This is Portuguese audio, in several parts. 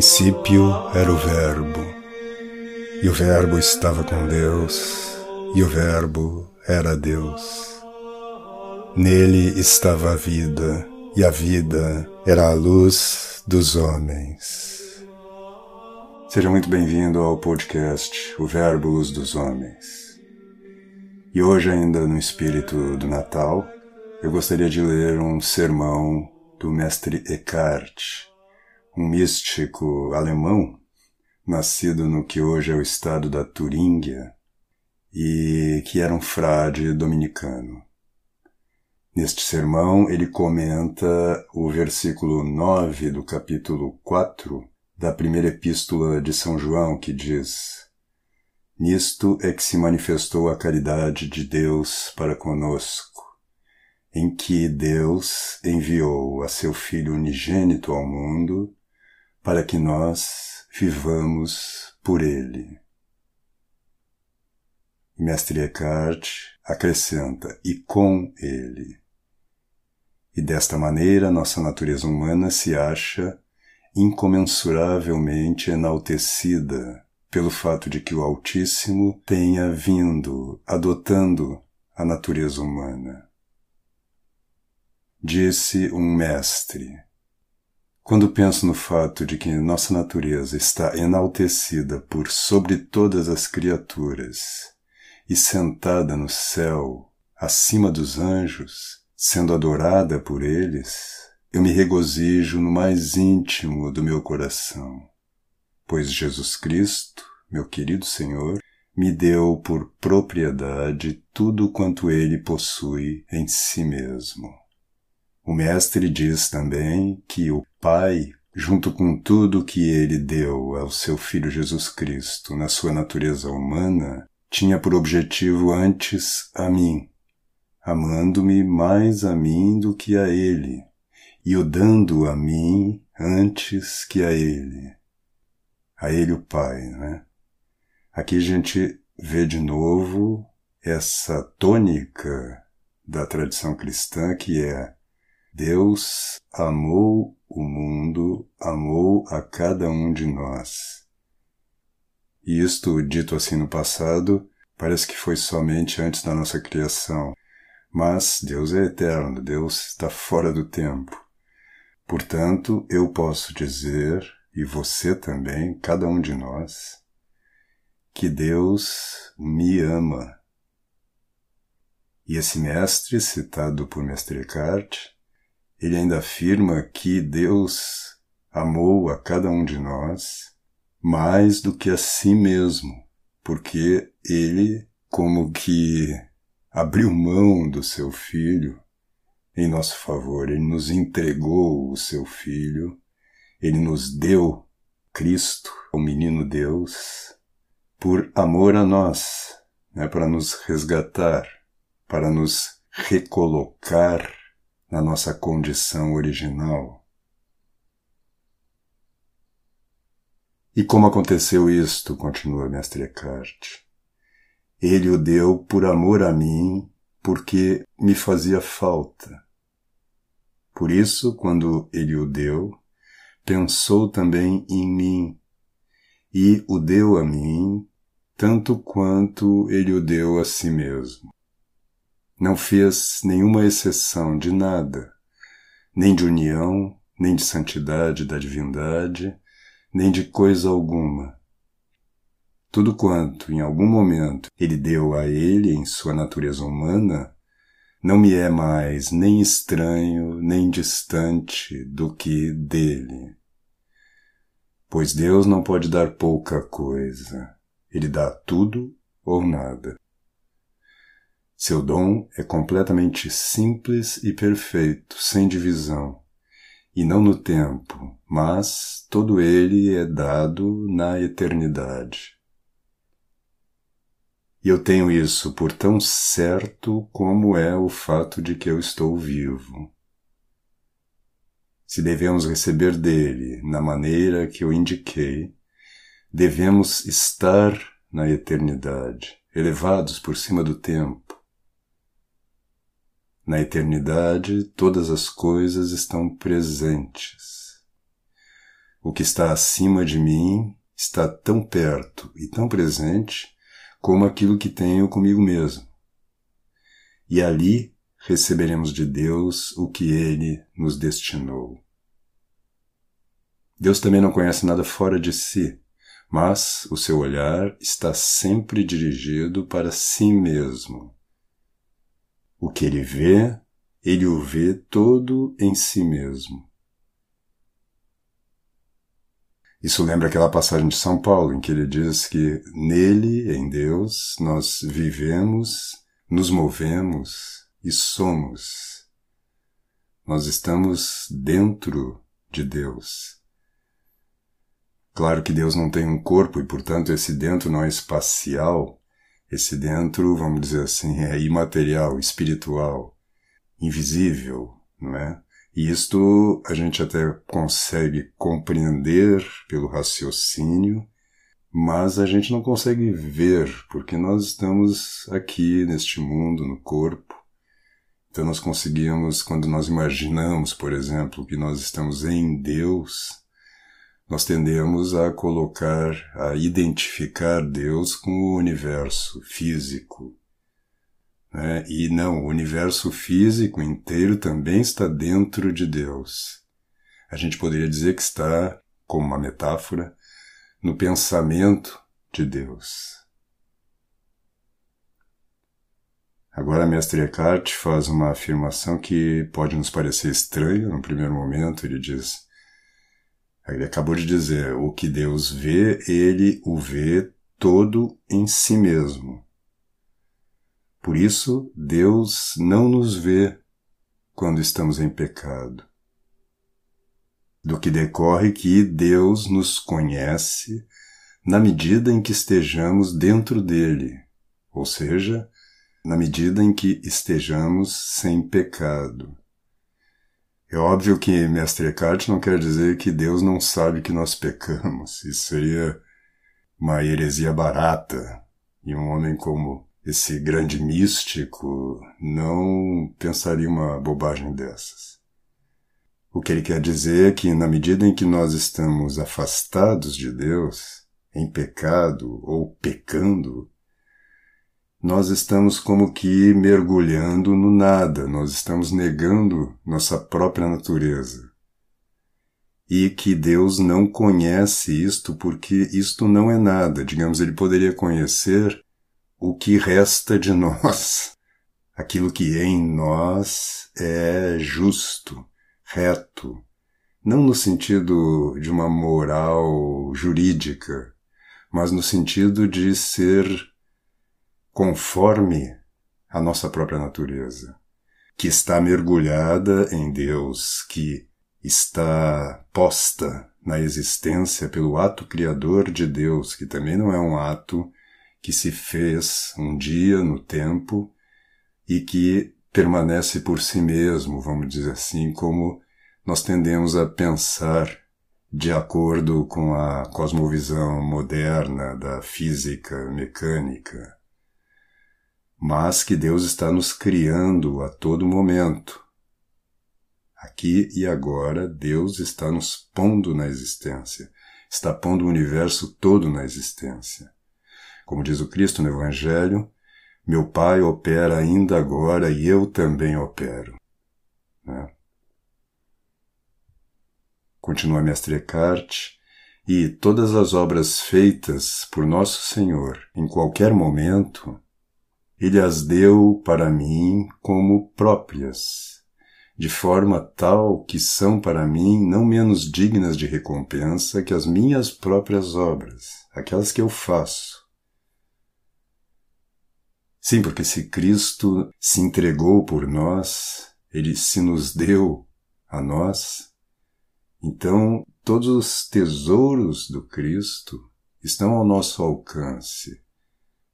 princípio era o Verbo, e o Verbo estava com Deus, e o Verbo era Deus. Nele estava a vida, e a vida era a luz dos homens. Seja muito bem-vindo ao podcast O Verbo Luz dos Homens. E hoje, ainda no espírito do Natal, eu gostaria de ler um sermão do mestre Eckhart, um místico alemão, nascido no que hoje é o estado da Turíngia, e que era um frade dominicano. Neste sermão, ele comenta o versículo 9 do capítulo 4 da primeira epístola de São João, que diz: Nisto é que se manifestou a caridade de Deus para conosco, em que Deus enviou a seu Filho unigênito ao mundo para que nós vivamos por ele. Mestre Eckhart acrescenta, e com ele. E desta maneira nossa natureza humana se acha incomensuravelmente enaltecida pelo fato de que o Altíssimo tenha vindo adotando a natureza humana. Disse um mestre, quando penso no fato de que nossa natureza está enaltecida por sobre todas as criaturas e sentada no céu, acima dos anjos, sendo adorada por eles, eu me regozijo no mais íntimo do meu coração, pois Jesus Cristo, meu querido Senhor, me deu por propriedade tudo quanto ele possui em si mesmo. O Mestre diz também que o Pai, junto com tudo que ele deu ao seu Filho Jesus Cristo na sua natureza humana, tinha por objetivo antes a mim, amando-me mais a mim do que a ele, e o dando a mim antes que a ele. A ele o Pai, né? Aqui a gente vê de novo essa tônica da tradição cristã que é Deus amou o mundo, amou a cada um de nós. E isto, dito assim no passado, parece que foi somente antes da nossa criação. Mas Deus é eterno, Deus está fora do tempo. Portanto, eu posso dizer, e você também, cada um de nós, que Deus me ama. E esse mestre, citado por Mestre Eckhart, ele ainda afirma que Deus amou a cada um de nós mais do que a si mesmo, porque ele, como que abriu mão do seu filho em nosso favor, ele nos entregou o seu filho, ele nos deu Cristo, o menino Deus, por amor a nós, né, para nos resgatar, para nos recolocar na nossa condição original. E como aconteceu isto? continua Mestre Eckhart. Ele o deu por amor a mim, porque me fazia falta. Por isso, quando ele o deu, pensou também em mim, e o deu a mim, tanto quanto ele o deu a si mesmo. Não fez nenhuma exceção de nada, nem de união, nem de santidade da divindade, nem de coisa alguma. Tudo quanto, em algum momento, ele deu a ele em sua natureza humana, não me é mais nem estranho, nem distante do que dele. Pois Deus não pode dar pouca coisa, ele dá tudo ou nada. Seu dom é completamente simples e perfeito, sem divisão, e não no tempo, mas todo ele é dado na eternidade. E eu tenho isso por tão certo como é o fato de que eu estou vivo. Se devemos receber dele na maneira que eu indiquei, devemos estar na eternidade, elevados por cima do tempo na eternidade, todas as coisas estão presentes. o que está acima de mim está tão perto e tão presente como aquilo que tenho comigo mesmo. E ali receberemos de Deus o que Ele nos destinou. Deus também não conhece nada fora de si, mas o seu olhar está sempre dirigido para si mesmo. O que ele vê, ele o vê todo em si mesmo. Isso lembra aquela passagem de São Paulo, em que ele diz que nele, em Deus, nós vivemos, nos movemos e somos. Nós estamos dentro de Deus. Claro que Deus não tem um corpo e, portanto, esse dentro não é espacial. Esse dentro, vamos dizer assim, é imaterial, espiritual, invisível, não é? E isto a gente até consegue compreender pelo raciocínio, mas a gente não consegue ver, porque nós estamos aqui neste mundo, no corpo. Então nós conseguimos, quando nós imaginamos, por exemplo, que nós estamos em Deus, nós tendemos a colocar, a identificar Deus com o universo físico, né? E não, o universo físico inteiro também está dentro de Deus. A gente poderia dizer que está, como uma metáfora, no pensamento de Deus. Agora, a mestre Eckhart faz uma afirmação que pode nos parecer estranha no primeiro momento. Ele diz: ele acabou de dizer, o que Deus vê, ele o vê todo em si mesmo. Por isso, Deus não nos vê quando estamos em pecado. Do que decorre que Deus nos conhece na medida em que estejamos dentro dele, ou seja, na medida em que estejamos sem pecado. É óbvio que Mestre Eckhart não quer dizer que Deus não sabe que nós pecamos. Isso seria uma heresia barata. E um homem como esse grande místico não pensaria uma bobagem dessas. O que ele quer dizer é que, na medida em que nós estamos afastados de Deus, em pecado ou pecando, nós estamos como que mergulhando no nada, nós estamos negando nossa própria natureza. E que Deus não conhece isto porque isto não é nada. Digamos, ele poderia conhecer o que resta de nós. Aquilo que em nós é justo, reto, não no sentido de uma moral jurídica, mas no sentido de ser conforme a nossa própria natureza, que está mergulhada em Deus, que está posta na existência pelo ato criador de Deus, que também não é um ato que se fez um dia no tempo e que permanece por si mesmo, vamos dizer assim, como nós tendemos a pensar de acordo com a cosmovisão moderna da física mecânica, mas que Deus está nos criando a todo momento. Aqui e agora, Deus está nos pondo na existência, está pondo o universo todo na existência. Como diz o Cristo no Evangelho, meu Pai opera ainda agora e eu também opero. Né? Continua Mestre Eckhart, e todas as obras feitas por Nosso Senhor em qualquer momento, Ele as deu para mim como próprias, de forma tal que são para mim não menos dignas de recompensa que as minhas próprias obras, aquelas que eu faço Sim, porque se Cristo se entregou por nós, ele se nos deu a nós, então todos os tesouros do Cristo estão ao nosso alcance.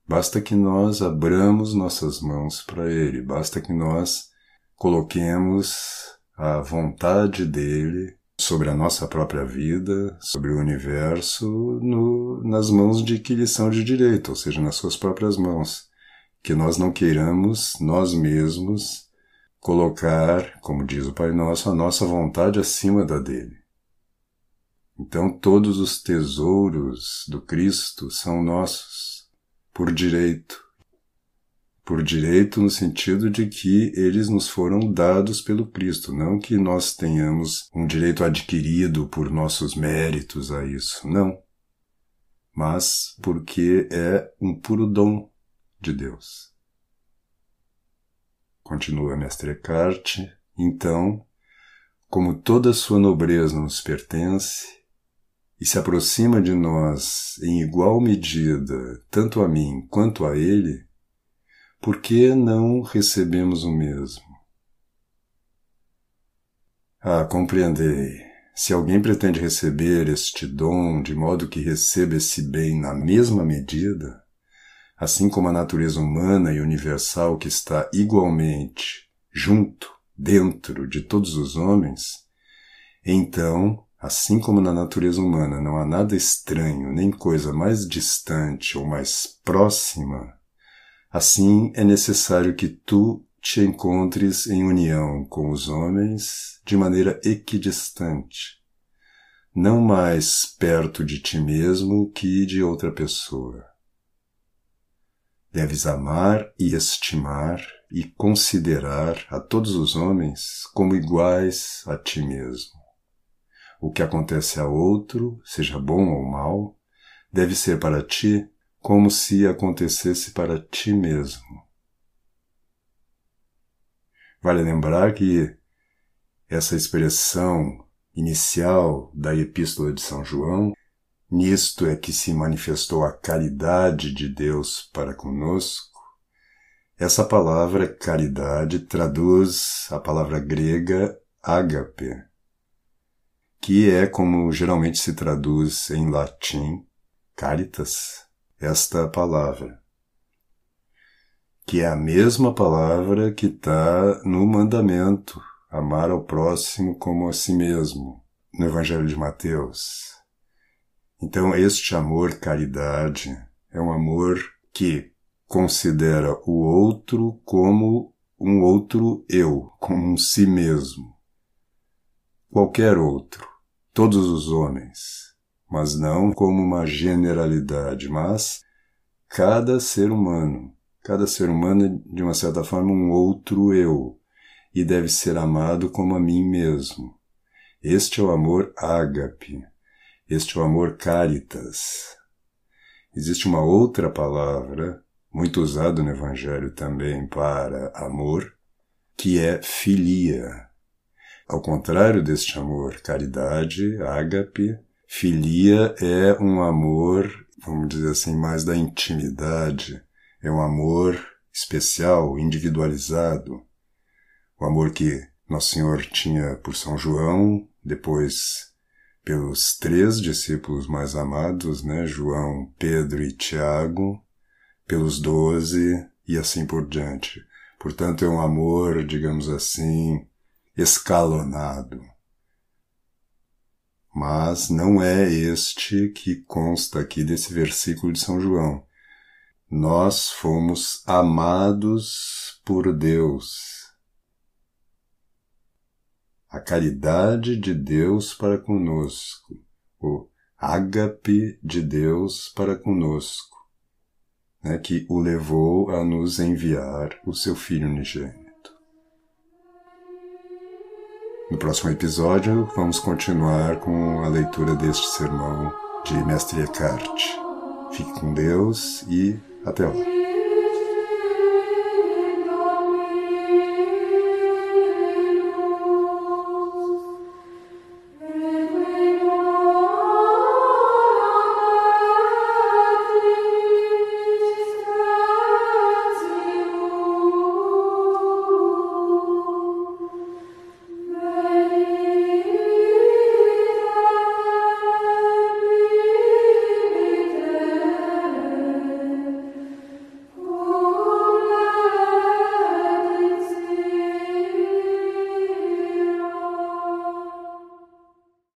Basta que nós abramos nossas mãos para Ele, basta que nós coloquemos a vontade dele sobre a nossa própria vida, sobre o universo, no, nas mãos de que lhe são de direito, ou seja, nas suas próprias mãos. Que nós não queiramos nós mesmos colocar, como diz o Pai Nosso, a nossa vontade acima da dele. Então todos os tesouros do Cristo são nossos, por direito. Por direito no sentido de que eles nos foram dados pelo Cristo, não que nós tenhamos um direito adquirido por nossos méritos a isso, não. Mas porque é um puro dom de Deus. Continua Mestre Eckhart, então, como toda sua nobreza nos pertence, e se aproxima de nós em igual medida, tanto a mim quanto a ele, por que não recebemos o mesmo? Ah, compreendei. Se alguém pretende receber este dom de modo que receba esse bem na mesma medida, assim como a natureza humana e universal que está igualmente junto, dentro de todos os homens, então Assim como na natureza humana não há nada estranho nem coisa mais distante ou mais próxima, assim é necessário que tu te encontres em união com os homens de maneira equidistante, não mais perto de ti mesmo que de outra pessoa. Deves amar e estimar e considerar a todos os homens como iguais a ti mesmo. O que acontece a outro, seja bom ou mal, deve ser para ti como se acontecesse para ti mesmo. Vale lembrar que essa expressão inicial da Epístola de São João, nisto é que se manifestou a caridade de Deus para conosco, essa palavra caridade traduz a palavra grega ágape, que é como geralmente se traduz em latim caritas, esta palavra, que é a mesma palavra que está no mandamento, amar ao próximo como a si mesmo, no Evangelho de Mateus. Então, este amor caridade é um amor que considera o outro como um outro eu, como um si mesmo qualquer outro, todos os homens, mas não como uma generalidade, mas cada ser humano, cada ser humano é, de uma certa forma um outro eu, e deve ser amado como a mim mesmo. Este é o amor ágape, este é o amor caritas. Existe uma outra palavra, muito usada no Evangelho também para amor, que é filia. Ao contrário deste amor, caridade, ágape, filia é um amor, vamos dizer assim, mais da intimidade, é um amor especial, individualizado. O amor que Nosso Senhor tinha por São João, depois pelos três discípulos mais amados, né, João, Pedro e Tiago, pelos doze e assim por diante. Portanto, é um amor, digamos assim, escalonado. Mas não é este que consta aqui desse versículo de São João. Nós fomos amados por Deus. A caridade de Deus para conosco, o ágape de Deus para conosco, né, que o levou a nos enviar o seu Filho unigênito. No próximo episódio, vamos continuar com a leitura deste sermão de Mestre Eckhart. Fique com Deus e até lá.